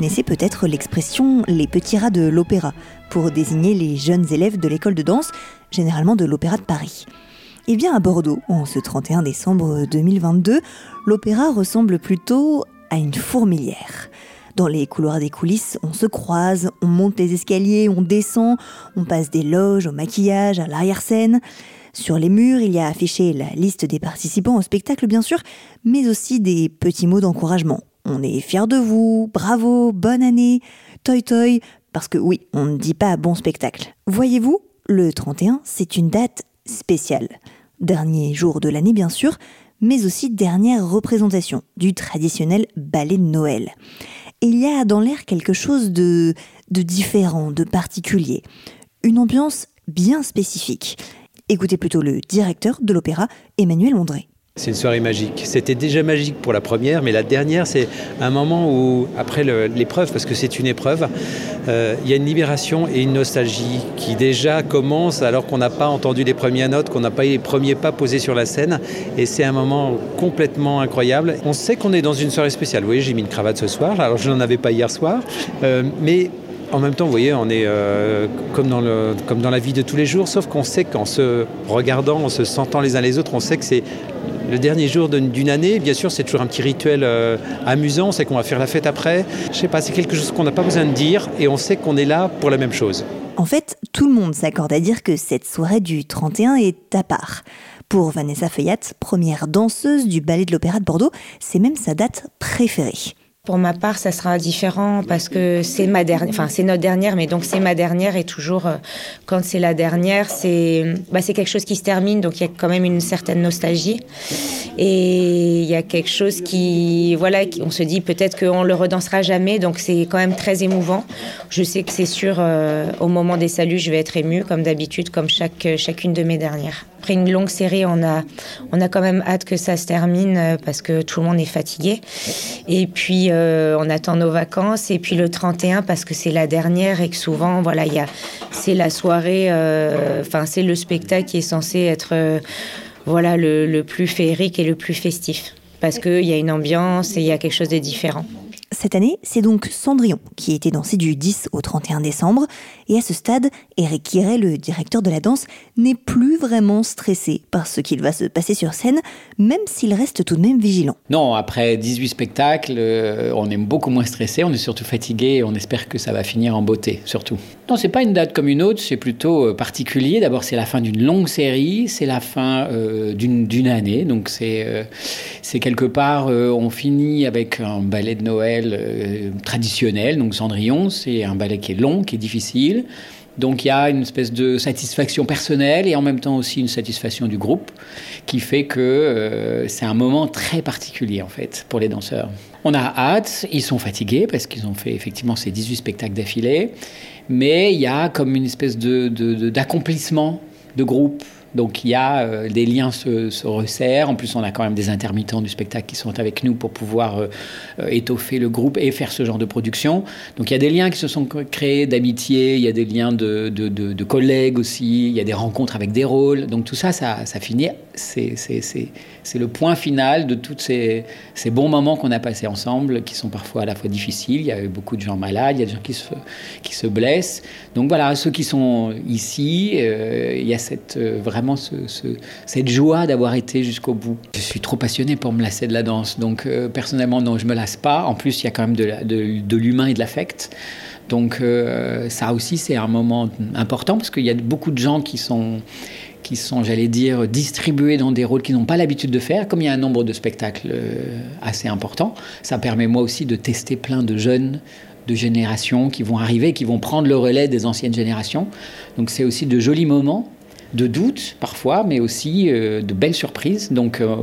Connaissez peut-être l'expression les petits rats de l'opéra pour désigner les jeunes élèves de l'école de danse, généralement de l'Opéra de Paris. Eh bien, à Bordeaux, en ce 31 décembre 2022, l'opéra ressemble plutôt à une fourmilière. Dans les couloirs des coulisses, on se croise, on monte les escaliers, on descend, on passe des loges au maquillage, à l'arrière-scène. Sur les murs, il y a affiché la liste des participants au spectacle, bien sûr, mais aussi des petits mots d'encouragement. On est fiers de vous, bravo, bonne année, toi toi, parce que oui, on ne dit pas bon spectacle. Voyez-vous, le 31, c'est une date spéciale. Dernier jour de l'année, bien sûr, mais aussi dernière représentation du traditionnel ballet de Noël. Et il y a dans l'air quelque chose de, de différent, de particulier. Une ambiance bien spécifique. Écoutez plutôt le directeur de l'opéra, Emmanuel Ondré. C'est une soirée magique. C'était déjà magique pour la première, mais la dernière, c'est un moment où, après l'épreuve, parce que c'est une épreuve, euh, il y a une libération et une nostalgie qui déjà commence alors qu'on n'a pas entendu les premières notes, qu'on n'a pas eu les premiers pas posés sur la scène. Et c'est un moment complètement incroyable. On sait qu'on est dans une soirée spéciale. Vous voyez, j'ai mis une cravate ce soir, alors je n'en avais pas hier soir. Euh, mais en même temps, vous voyez, on est euh, comme, dans le, comme dans la vie de tous les jours, sauf qu'on sait qu'en se regardant, en se sentant les uns les autres, on sait que c'est le dernier jour d'une année, bien sûr, c'est toujours un petit rituel euh, amusant, c'est qu'on va faire la fête après. Je sais pas, c'est quelque chose qu'on n'a pas besoin de dire et on sait qu'on est là pour la même chose. En fait, tout le monde s'accorde à dire que cette soirée du 31 est à part. Pour Vanessa Feuillat, première danseuse du ballet de l'Opéra de Bordeaux, c'est même sa date préférée. Pour ma part, ça sera différent parce que c'est ma dernière, enfin c'est notre dernière, mais donc c'est ma dernière et toujours euh, quand c'est la dernière, c'est bah, c'est quelque chose qui se termine, donc il y a quand même une certaine nostalgie et il y a quelque chose qui, voilà, on se dit peut-être qu'on le redansera jamais, donc c'est quand même très émouvant. Je sais que c'est sûr, euh, au moment des saluts, je vais être émue comme d'habitude, comme chaque chacune de mes dernières. Après une longue série, on a on a quand même hâte que ça se termine euh, parce que tout le monde est fatigué. Et puis euh, on attend nos vacances. Et puis le 31 parce que c'est la dernière et que souvent voilà c'est la soirée euh, enfin c'est le spectacle qui est censé être voilà le, le, plus féerique et le plus festif. Parce qu'il y a une ambiance et il y a quelque chose de différent. Cette année, c'est donc Cendrillon qui était dansé du 10 au 31 décembre. Et à ce stade, Eric Guiret, le directeur de la danse, n'est plus vraiment stressé par ce qu'il va se passer sur scène, même s'il reste tout de même vigilant. Non, après 18 spectacles, euh, on est beaucoup moins stressé, on est surtout fatigué et on espère que ça va finir en beauté, surtout. Non, c'est pas une date comme une autre, c'est plutôt euh, particulier. D'abord, c'est la fin d'une longue série, c'est la fin euh, d'une année, donc c'est quelque part, on finit avec un ballet de Noël euh, traditionnel, donc Cendrillon, c'est un ballet qui est long, qui est difficile. Donc il y a une espèce de satisfaction personnelle et en même temps aussi une satisfaction du groupe qui fait que euh, c'est un moment très particulier en fait pour les danseurs. On a hâte, ils sont fatigués parce qu'ils ont fait effectivement ces 18 spectacles d'affilée, mais il y a comme une espèce d'accomplissement de, de, de groupe donc il y a euh, des liens se, se, resserrent. En plus, on a quand même des intermittents du spectacle qui sont avec nous pour pouvoir euh, euh, étoffer le groupe et faire ce genre de production. Donc il y a des liens qui se sont créés d'amitié, il y a des liens de, collègues aussi, il y a des rencontres avec des rôles. Donc tout ça, ça, finit. C'est le point final de tous ces, bons moments qu'on a passés ensemble, qui sont parfois à la fois difficiles. Il y a eu beaucoup de gens malades, il y a des gens qui se, blessent. Donc voilà, ceux qui sont ici, il y a cette vraie cette joie d'avoir été jusqu'au bout. Je suis trop passionné pour me lasser de la danse, donc euh, personnellement, non, je me lasse pas. En plus, il y a quand même de, de, l'humain et de l'affect. Donc euh, ça aussi, c'est un moment important parce qu'il y a beaucoup de gens qui sont qui sont, j'allais dire, distribués dans des rôles qu'ils n'ont pas l'habitude de faire. Comme il y a un nombre de spectacles euh, assez important, ça permet moi aussi de tester plein de jeunes de générations qui vont arriver, qui vont prendre le relais des anciennes générations. Donc c'est aussi de jolis moments, de doutes parfois, mais aussi euh, de belles surprises. Donc euh,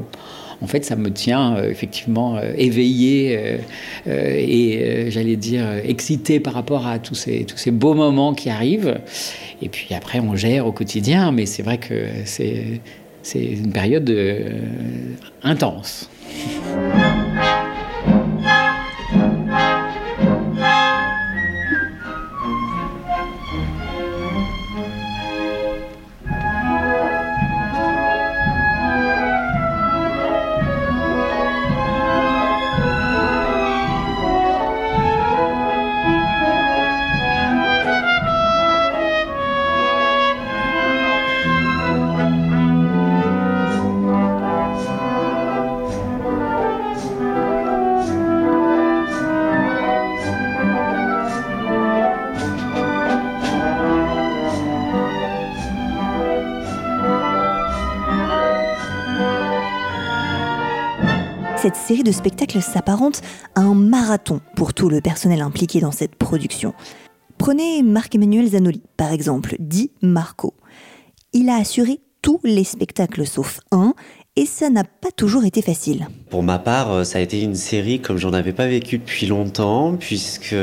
en fait, ça me tient euh, effectivement éveillé et j'allais dire excité par rapport à tous ces, tous ces beaux moments qui arrivent. Et puis après, on gère au quotidien, mais c'est vrai que c'est une période intense. Cette série de spectacles s'apparente à un marathon pour tout le personnel impliqué dans cette production. Prenez Marc-Emmanuel Zanoli, par exemple, dit Marco. Il a assuré tous les spectacles sauf un et ça n'a pas toujours été facile. Pour ma part, euh, ça a été une série comme j'en avais pas vécu depuis longtemps, puisque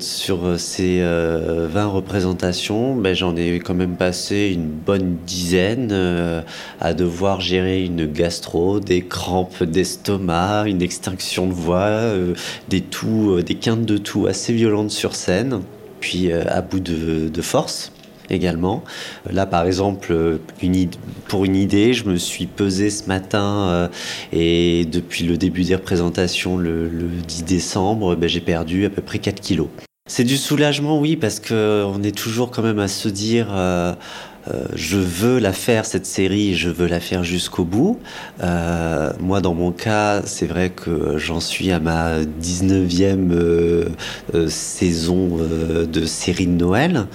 sur ces 20 euh, représentations, ben, j'en ai quand même passé une bonne dizaine euh, à devoir gérer une gastro, des crampes d'estomac, une extinction de voix, des toux, des quintes de toux assez violentes sur scène, puis à bout de force également. Là, par exemple, pour une idée, je me suis pesé ce matin euh, et depuis le début des représentations, le, 10 décembre, ben, j'ai perdu à peu près 4 kilos. C'est du soulagement, oui, parce qu'on est toujours quand même à se dire, euh, euh, je veux la faire cette série, je veux la faire jusqu'au bout. Euh, moi, dans mon cas, c'est vrai que j'en suis à ma 19e euh, saison de série de Noël.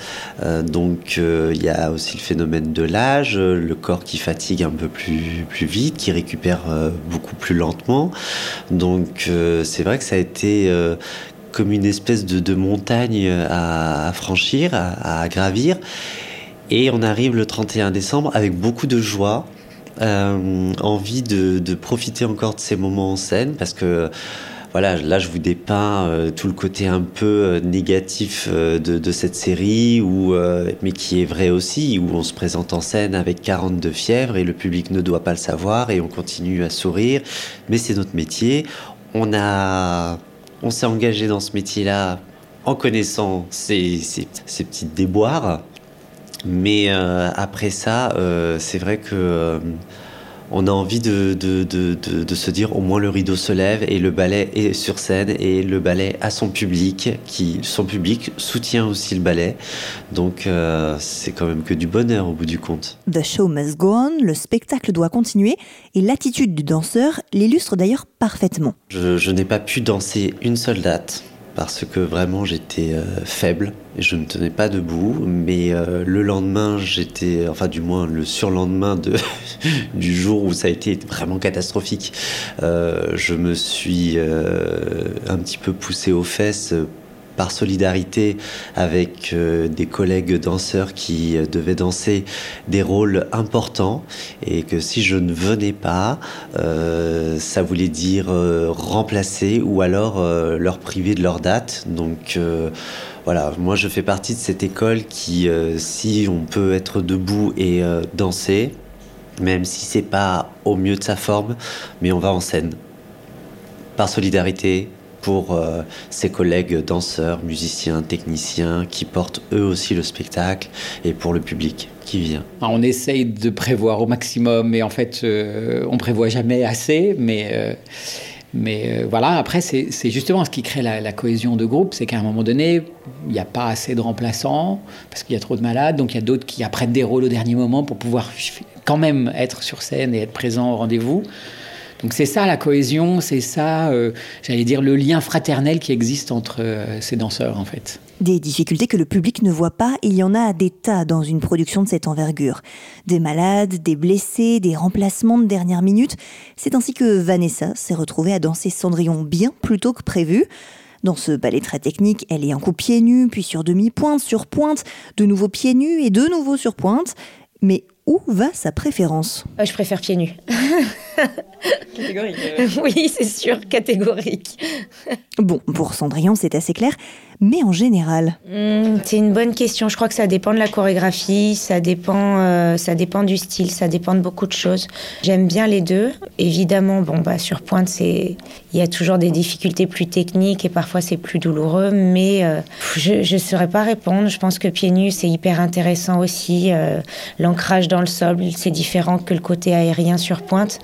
donc, il y a aussi le phénomène de l'âge, le corps qui fatigue un peu plus, plus vite, qui récupère beaucoup plus lentement. Donc, c'est vrai que ça a été comme une espèce de, montagne à, franchir, à gravir. Et on arrive le 31 décembre avec beaucoup de joie, euh, envie de, profiter encore de ces moments en scène parce que voilà, là je vous dépeins euh, tout le côté un peu euh, négatif de, cette série, où, mais qui est vrai aussi, où on se présente en scène avec 42 fièvres et le public ne doit pas le savoir et on continue à sourire, mais c'est notre métier. On on s'est engagé dans ce métier-là en connaissant ces, ces, ces petites déboires. Mais euh, après ça, euh, c'est vrai que euh, on a envie de, de, de, de, se dire au moins le rideau se lève et le ballet est sur scène et le ballet a son public, qui son public soutient aussi le ballet. Donc c'est quand même que du bonheur au bout du compte. The show must go on, le spectacle doit continuer et l'attitude du danseur l'illustre d'ailleurs parfaitement. Je, je n'ai pas pu danser une seule date parce que vraiment j'étais euh, faible et je ne tenais pas debout. Mais euh, le lendemain, j'étais, enfin du moins le surlendemain de, du jour où ça a été vraiment catastrophique, euh, je me suis un petit peu poussé aux fesses par solidarité avec euh, des collègues danseurs qui euh, devaient danser des rôles importants et que si je ne venais pas, euh, ça voulait dire remplacer ou alors leur priver de leur date. Donc voilà, moi je fais partie de cette école qui, si on peut être debout et danser, même si c'est pas au mieux de sa forme, mais on va en scène. Par solidarité, pour euh, ses collègues danseurs, musiciens, techniciens qui portent eux aussi le spectacle et pour le public qui vient. On essaye de prévoir au maximum, mais en fait, euh, on prévoit jamais assez, mais. Euh, Mais euh, voilà, après, c'est justement ce qui crée la, cohésion de groupe, c'est qu'à un moment donné, il n'y a pas assez de remplaçants, parce qu'il y a trop de malades, donc il y a d'autres qui apprennent des rôles au dernier moment pour pouvoir quand même être sur scène et être présent au rendez-vous. Donc c'est ça la cohésion, c'est ça, euh, j'allais dire, le lien fraternel qui existe entre euh, ces danseurs en fait. Des difficultés que le public ne voit pas, il y en a des tas dans une production de cette envergure. Des malades, des blessés, des remplacements de dernière minute. C'est ainsi que Vanessa s'est retrouvée à danser Cendrillon bien plus tôt que prévu. Dans ce ballet très technique, elle est un coup pieds nus, puis sur demi-pointe, sur pointe, de nouveau pieds nus et de nouveau sur pointe. Mais où va sa préférence euh, Je préfère pieds nus. catégorique. Oui, c'est sûr, catégorique. bon, pour Cendrillon, c'est assez clair. Mais en général hmm, C'est une bonne question. Je crois que ça dépend de la chorégraphie, ça dépend, euh, ça dépend du style, ça dépend de beaucoup de choses. J'aime bien les deux. Évidemment, bon, bah, sur pointe, c'est... il y a toujours des difficultés plus techniques et parfois c'est plus douloureux, mais euh, je ne saurais pas répondre. Je pense que pieds nus, c'est hyper intéressant aussi. L'ancrage dans dans le sol, c'est différent que le côté aérien sur pointe.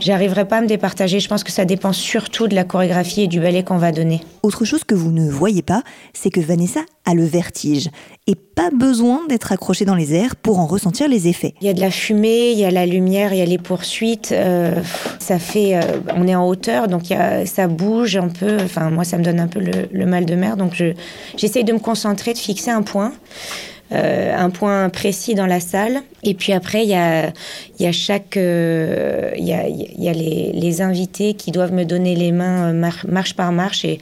J'arriverai pas à me départager. Je pense que ça dépend surtout de la chorégraphie et du ballet qu'on va donner. Autre chose que vous ne voyez pas, c'est que Vanessa a le vertige et pas besoin d'être accrochée dans les airs pour en ressentir les effets. Il y a de la fumée, il y a la lumière, il y a les poursuites. Euh, ça fait, euh, on est en hauteur, donc ça bouge un peu. Enfin, moi, ça me donne un peu le, mal de mer, donc j'essaye de me concentrer, de fixer un point. Euh, un point précis dans la salle. Et puis après, il y a, chaque, il y a, les, invités qui doivent me donner les mains euh, marche par marche et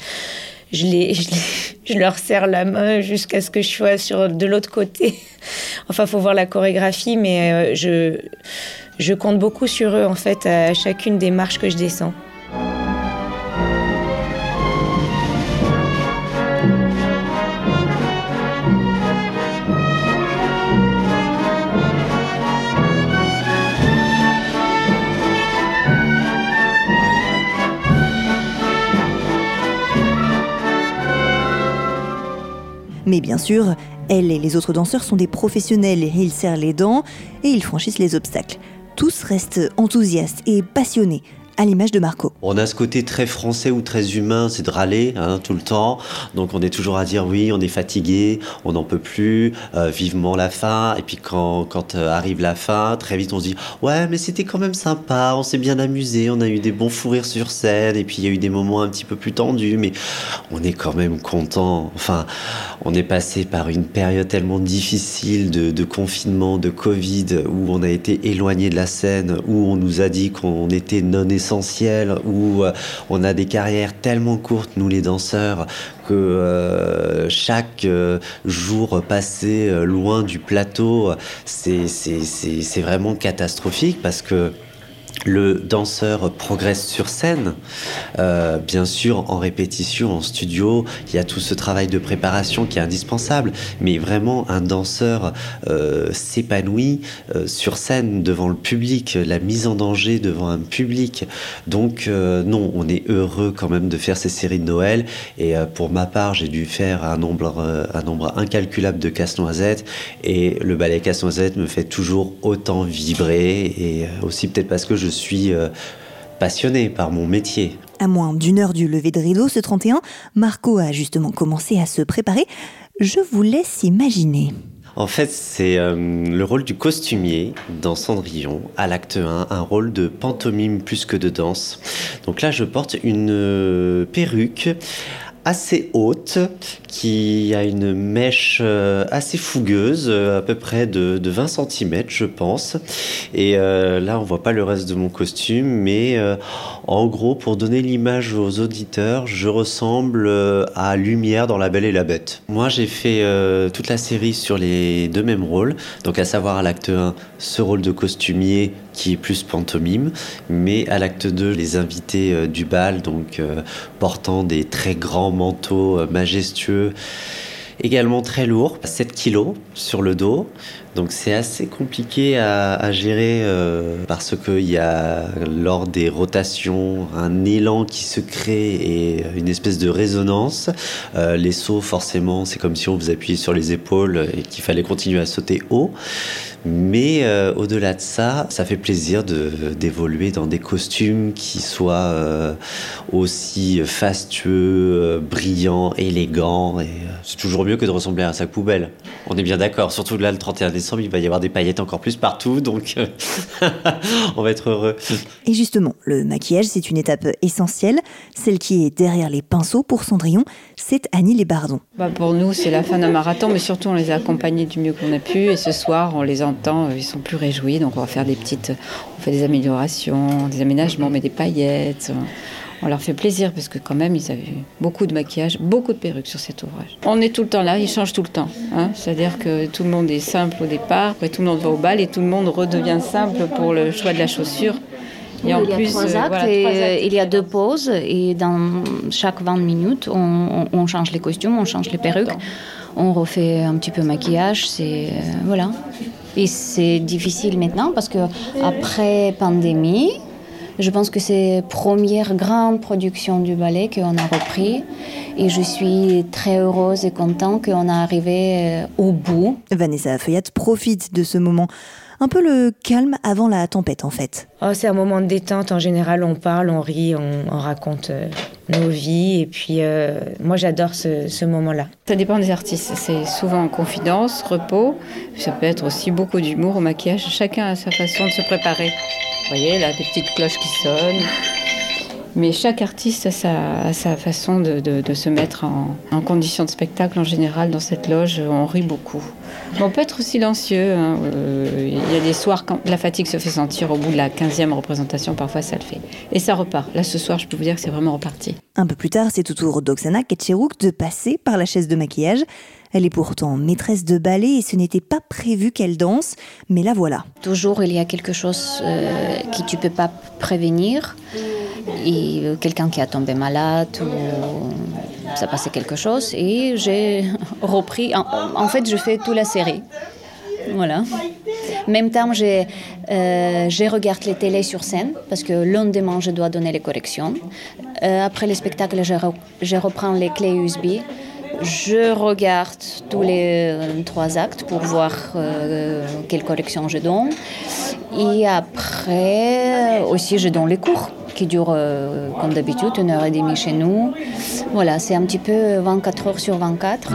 je, leur serre la main jusqu'à ce que je sois sur de l'autre côté. enfin, faut voir la chorégraphie, mais je, je compte beaucoup sur eux en fait à chacune des marches que je descends. Mais bien sûr, elle et les autres danseurs sont des professionnels ils serrent les dents et ils franchissent les obstacles. Tous restent enthousiastes et passionnés à l'image de Marco. On a ce côté très français ou très humain, c'est de râler hein, tout le temps. Donc on est toujours à dire oui, on est fatigué, on n'en peut plus, euh, vivement la fin. Et puis quand, euh, arrive la fin, très vite on se dit ouais, mais c'était quand même sympa, on s'est bien amusé, on a eu des bons fous rires sur scène. Et puis il y a eu des moments un petit peu plus tendus, mais on est quand même content. Enfin, on est passé par une période tellement difficile de confinement, de Covid, où on a été éloigné de la scène, où on nous a dit qu'on était non essentiel essentiel, où euh, on a des carrières tellement courtes, nous les danseurs, que euh, chaque euh, jour passé loin du plateau, c'est vraiment catastrophique parce que le danseur progresse sur scène, euh, bien sûr en répétition, en studio, il y a tout ce travail de préparation qui est indispensable, mais vraiment un danseur euh, s'épanouit euh, sur scène devant le public, la mise en danger devant un public. Donc non, on est heureux quand même de faire ces séries de Noël, et pour ma part, j'ai dû faire un nombre, incalculable de casse-noisettes, et le ballet casse-noisette me fait toujours autant vibrer, et aussi peut-être parce que je je suis euh, passionné par mon métier. À moins d'une heure du lever de rideau, ce 31, Marco a justement commencé à se préparer. Je vous laisse imaginer. En fait, c'est euh, le rôle du costumier dans Cendrillon, à l'acte 1, un rôle de pantomime plus que de danse. Donc là, je porte une euh, perruque assez haute, qui a une mèche euh, assez fougueuse, euh, à peu près de, 20 cm, je pense. Et euh, là, on voit pas le reste de mon costume, mais en gros, pour donner l'image aux auditeurs, je ressemble à Lumière dans La Belle et la Bête. Moi, j'ai fait toute la série sur les deux mêmes rôles, donc à savoir à l'acte 1, ce rôle de costumier qui est plus pantomime, mais à l'acte 2, les invités du bal, donc portant des très grands manteaux majestueux, également très lourd, 7 kg sur le dos. Donc c'est assez compliqué à, gérer euh, parce qu'il y a lors des rotations un élan qui se crée et une espèce de résonance. Euh, les sauts forcément c'est comme si on vous appuyait sur les épaules et qu'il fallait continuer à sauter haut. Mais euh, au-delà de ça, ça fait plaisir d'évoluer dans des costumes qui soient euh, aussi fastueux, euh, brillants, élégants. C'est toujours mieux que de ressembler à un sac poubelle. On est bien d'accord. Surtout là, le 31 décembre, il va y avoir des paillettes encore plus partout, donc on va être heureux. Et justement, le maquillage, c'est une étape essentielle. Celle qui est derrière les pinceaux pour Cendrillon, c'est Annie Lébardon. Bah pour nous, c'est la fin d'un marathon, mais surtout on les a accompagnés du mieux qu'on a pu. Et ce soir, on les entend, ils sont plus réjouis. Donc on va faire des petites, on fait des améliorations, des aménagements, mais des paillettes. On leur fait plaisir parce que quand même, ils avaient beaucoup de maquillage, beaucoup de perruques sur cet ouvrage. On est tout le temps là, ils changent tout le temps. Hein. C'est-à-dire que tout le monde est simple au départ, après tout le monde va au bal et tout le monde redevient simple pour le choix de la chaussure. Et en il y a plus, trois euh, actes, et il y a deux pauses et dans chaque 20 minutes, on, change les costumes, on change les perruques, on refait un petit peu maquillage, c'est euh, voilà. Et c'est difficile maintenant parce que après pandémie, je pense que c'est première grande production du ballet qu'on a repris et je suis très heureuse et contente qu'on a arrivé euh, au bout. Vanessa Feuillat profite de ce moment un peu le calme avant la tempête en fait. Oh, c'est un moment de détente. En général, on parle, on rit, on, raconte euh, nos vies. Et puis, euh, moi, j'adore ce, moment-là. Ça dépend des artistes. C'est souvent en confidence, repos. Ça peut être aussi beaucoup d'humour au maquillage. Chacun a sa façon de se préparer. Vous voyez, là, des petites cloches qui sonnent. Mais chaque artiste a sa, façon de, se mettre en, condition de spectacle en général dans cette loge. On rit beaucoup on peut être silencieux. Hein, euh, il y a des soirs quand la fatigue se fait sentir au bout de la 15e représentation, parfois ça le fait. Et ça repart. Là, ce soir, je peux vous dire que c'est vraiment reparti. Un peu plus tard, c'est au tour d'Oksana Ketcherouk de passer par la chaise de maquillage. Elle est pourtant maîtresse de ballet et ce n'était pas prévu qu'elle danse, mais la voilà. Toujours, il y a quelque chose euh, qui tu peux pas prévenir. Euh, quelqu'un qui a tombé malade ou ça passait quelque chose. Et j'ai repris. En, fait, je fais toute la série. Voilà. Même temps, j'ai, euh, je regarde les télés sur scène parce que le lendemain, je dois donner les corrections. Après le spectacle, je, reprends les clés USB je regarde tous les euh, trois actes pour voir euh, quelle correction je donne. Et après, aussi, je donne les cours qui durent, euh, comme d'habitude, une heure et demie chez nous. Voilà, c'est un petit peu 24 heures sur 24.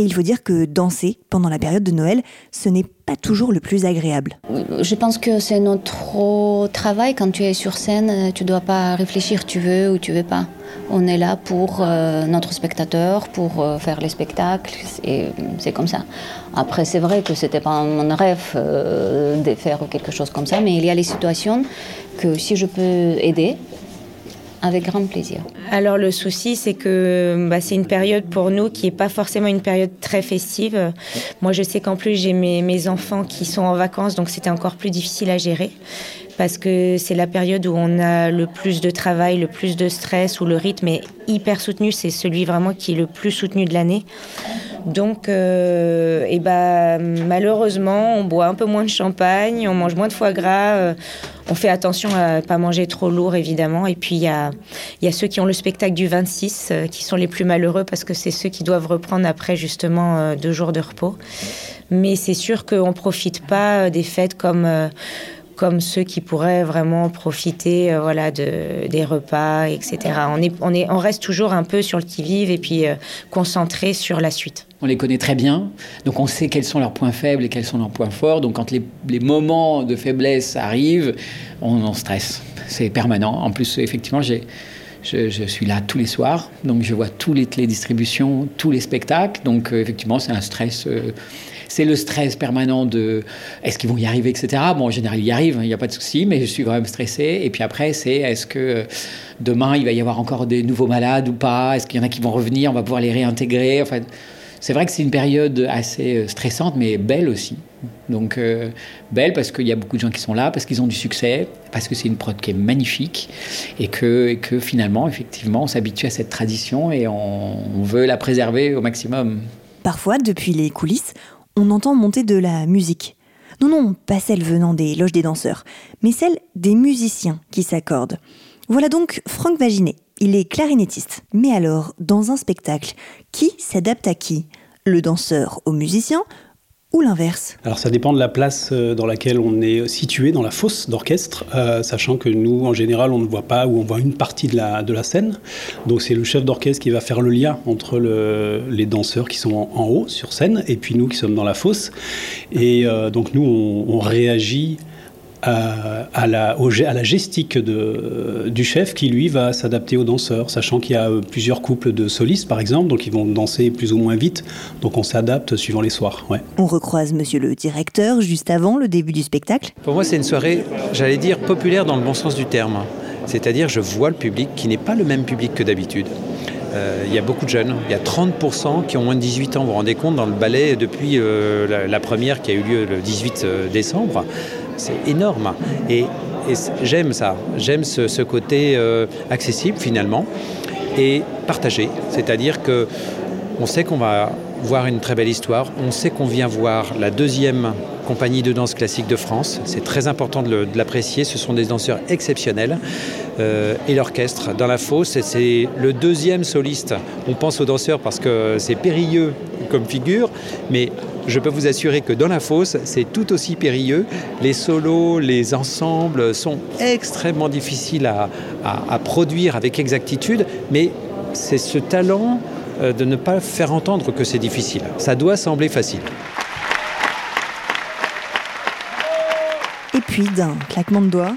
Et il faut dire que danser pendant la période de Noël, ce n'est pas toujours le plus agréable. Je pense que c'est notre travail. Quand tu es sur scène, tu ne dois pas réfléchir, tu veux ou tu veux pas. On est là pour euh, notre spectateur, pour euh, faire les spectacles, et c'est comme ça. Après, c'est vrai que c'était pas mon rêve euh, de faire quelque chose comme ça, mais il y a les situations que si je peux aider, avec grand plaisir. Alors le souci, c'est que bah, c'est une période pour nous qui n'est pas forcément une période très festive. Moi, je sais qu'en plus, j'ai mes, mes, enfants qui sont en vacances, donc c'était encore plus difficile à gérer parce que c'est la période où on a le plus de travail, le plus de stress, où le rythme est hyper soutenu. C'est celui vraiment qui est le plus soutenu de l'année. Donc, euh, et bah, malheureusement, on boit un peu moins de champagne, on mange moins de foie gras, euh, on fait attention à ne pas manger trop lourd, évidemment. Et puis, il y a, ceux qui ont le spectacle du 26, euh, qui sont les plus malheureux parce que c'est ceux qui doivent reprendre après, justement, deux jours de repos. Mais c'est sûr qu'on ne profite pas des fêtes comme comme ceux qui pourraient vraiment profiter euh, voilà, de, des repas, etc. On, est, on, est, on reste toujours un peu sur le qui-vive et puis euh, concentré sur la suite. On les connaît très bien, donc on sait quels sont leurs points faibles et quels sont leurs points forts. Donc quand les, moments de faiblesse arrivent, on en stresse. C'est permanent. En plus, effectivement, j'ai... Je, je, suis là tous les soirs, donc je vois toutes les télédistributions, tous les spectacles. Donc euh, effectivement, c'est un stress c'est le stress permanent de est-ce qu'ils vont y arriver, etc. Bon, en général, ils y arrivent, il n'y a pas de souci, mais je suis quand même stressé. Et puis après, c'est est-ce que euh, demain, il va y avoir encore des nouveaux malades ou pas? Est-ce qu'il y en a qui vont revenir? On va pouvoir les réintégrer? Enfin, C'est vrai que c'est une période assez stressante, mais belle aussi. Donc belle parce qu'il y a beaucoup de gens qui sont là, parce qu'ils ont du succès, parce que c'est une prod qui est magnifique et que, et que finalement, effectivement, on s'habitue à cette tradition et on veut la préserver au maximum. Parfois, depuis les coulisses, on entend monter de la musique. Non, non, pas celle venant des loges des danseurs, mais celle des musiciens qui s'accordent. Voilà donc Franck Vaginet. Il est clarinettiste. Mais alors, dans un spectacle, qui s'adapte à qui? Le danseur au musicien ou l'inverse Alors ça dépend de la place euh, dans laquelle on est situé dans la fosse d'orchestre, euh, sachant que nous, en général, on ne voit pas ou on voit une partie de la, de la scène. Donc c'est le chef d'orchestre qui va faire le lien entre le, les danseurs qui sont en, haut sur scène et puis nous qui sommes dans la fosse. Et euh, donc nous, on réagit à, la, à la gestique de, du chef qui, lui, va s'adapter aux danseurs, sachant qu'il y a plusieurs couples de solistes, par exemple, donc ils vont danser plus ou moins vite, donc on s'adapte suivant les soirs. Ouais. On recroise monsieur le directeur juste avant le début du spectacle. Pour moi, c'est une soirée, j'allais dire, populaire dans le bon sens du terme. C'est-à-dire, je vois le public qui n'est pas le même public que d'habitude. Euh, il y a beaucoup de jeunes. Il y a 30% qui ont moins de 18 ans. Vous vous rendez compte, dans le ballet, depuis euh, la, la, première qui a eu lieu le 18 euh, décembre, c'est énorme. Et, j'aime ça. J'aime ce, ce, côté euh, accessible finalement et partagé. C'est-à-dire que on sait qu'on va voir une très belle histoire. On sait qu'on vient voir la deuxième compagnie de danse classique de France. C'est très important de l'apprécier. Ce sont des danseurs exceptionnels. Euh, et l'orchestre dans la fosse, c'est le deuxième soliste. On pense aux danseurs parce que c'est périlleux comme figure, mais je peux vous assurer que dans la fosse, c'est tout aussi périlleux. Les solos, les ensembles sont extrêmement difficiles à, à, produire avec exactitude, mais c'est ce talent euh, de ne pas faire entendre que c'est difficile. Ça doit sembler facile. Et puis, d'un claquement de doigts,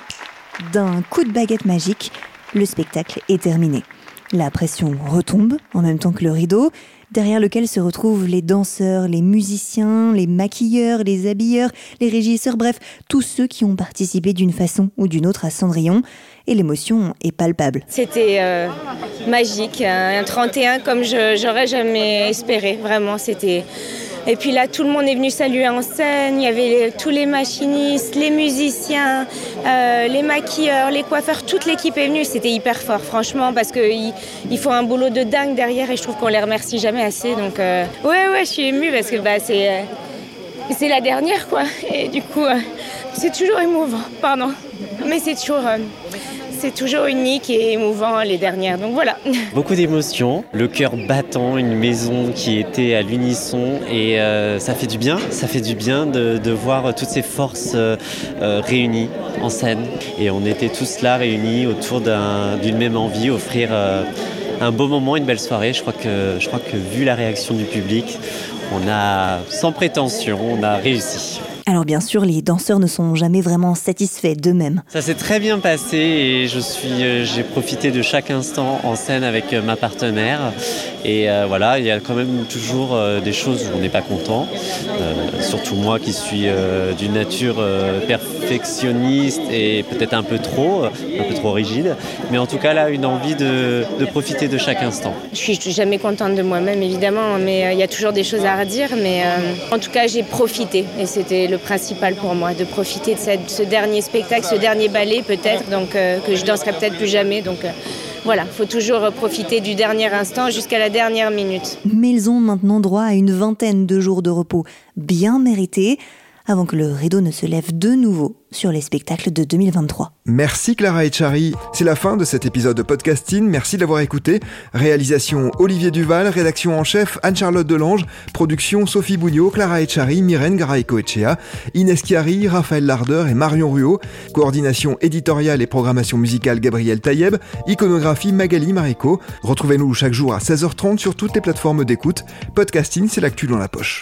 d'un coup de baguette magique, le spectacle est terminé. La pression retombe en même temps que le rideau, derrière lequel se retrouvent les danseurs, les musiciens, les maquilleurs, les habilleurs, les régisseurs, bref, tous ceux qui ont participé d'une façon ou d'une autre à Cendrillon, et l'émotion est palpable. C'était euh, magique, un 31 comme j'aurais jamais espéré, vraiment, c'était... Et puis là, tout le monde est venu saluer en scène. Il y avait tous les machinistes, les musiciens, euh, les maquilleurs, les coiffeurs. Toute l'équipe est venue. C'était hyper fort, franchement, parce qu'ils ils font un boulot de dingue derrière et je trouve qu'on les remercie jamais assez. Donc, euh, ouais, ouais, je suis émue parce que bah, c'est, euh, c'est la dernière, quoi. Et du coup, c'est toujours émouvant, pardon. Mais c'est toujours c'est toujours unique et émouvant les dernières. Donc voilà. Beaucoup d'émotions, le cœur battant, une maison qui était à l'unisson et euh, ça fait du bien. Ça fait du bien de, voir toutes ces forces euh, réunies en scène. Et on était tous là réunis autour d'une un, même envie, offrir euh, un beau moment, une belle soirée. Je crois que, je crois que vu la réaction du public, on a, sans prétention, on a réussi. Alors bien sûr, les danseurs ne sont jamais vraiment satisfaits d'eux-mêmes. Ça s'est très bien passé et je suis, j'ai profité de chaque instant en scène avec ma partenaire. Et euh, voilà, il y a quand même toujours euh, des choses où on n'est pas content. Euh, surtout moi qui suis euh, d'une nature euh, perfectionniste et peut-être un peu trop, un peu trop rigide. Mais en tout cas là, une envie de, de profiter de chaque instant. Je suis jamais contente de moi-même évidemment, mais il y a toujours des choses à redire. Mais en tout cas, j'ai profité et c'était le principal pour moi, de profiter de ce dernier spectacle, ce dernier ballet peut-être, donc euh, que je danserai peut-être plus jamais. Donc euh, voilà, faut toujours profiter du dernier instant jusqu'à la dernière minute. Mais ils ont maintenant droit à une vingtaine de jours de repos bien mérités avant que le rideau ne se lève de nouveau sur les spectacles de 2023. Merci Clara Echari. C'est la fin de cet épisode de podcasting. Merci de l'avoir écouté. Réalisation Olivier Duval, rédaction en chef Anne-Charlotte Delange, production Sophie Bougnot, Clara Echari, Myrène Garaïco-Echea, Inès Chiari, Raphaël Larder et Marion Ruot, coordination éditoriale et programmation musicale Gabriel Taïeb, iconographie Magali Marico. Retrouvez-nous chaque jour à 16h30 sur toutes les plateformes d'écoute. Podcasting, c'est l'actu dans la poche.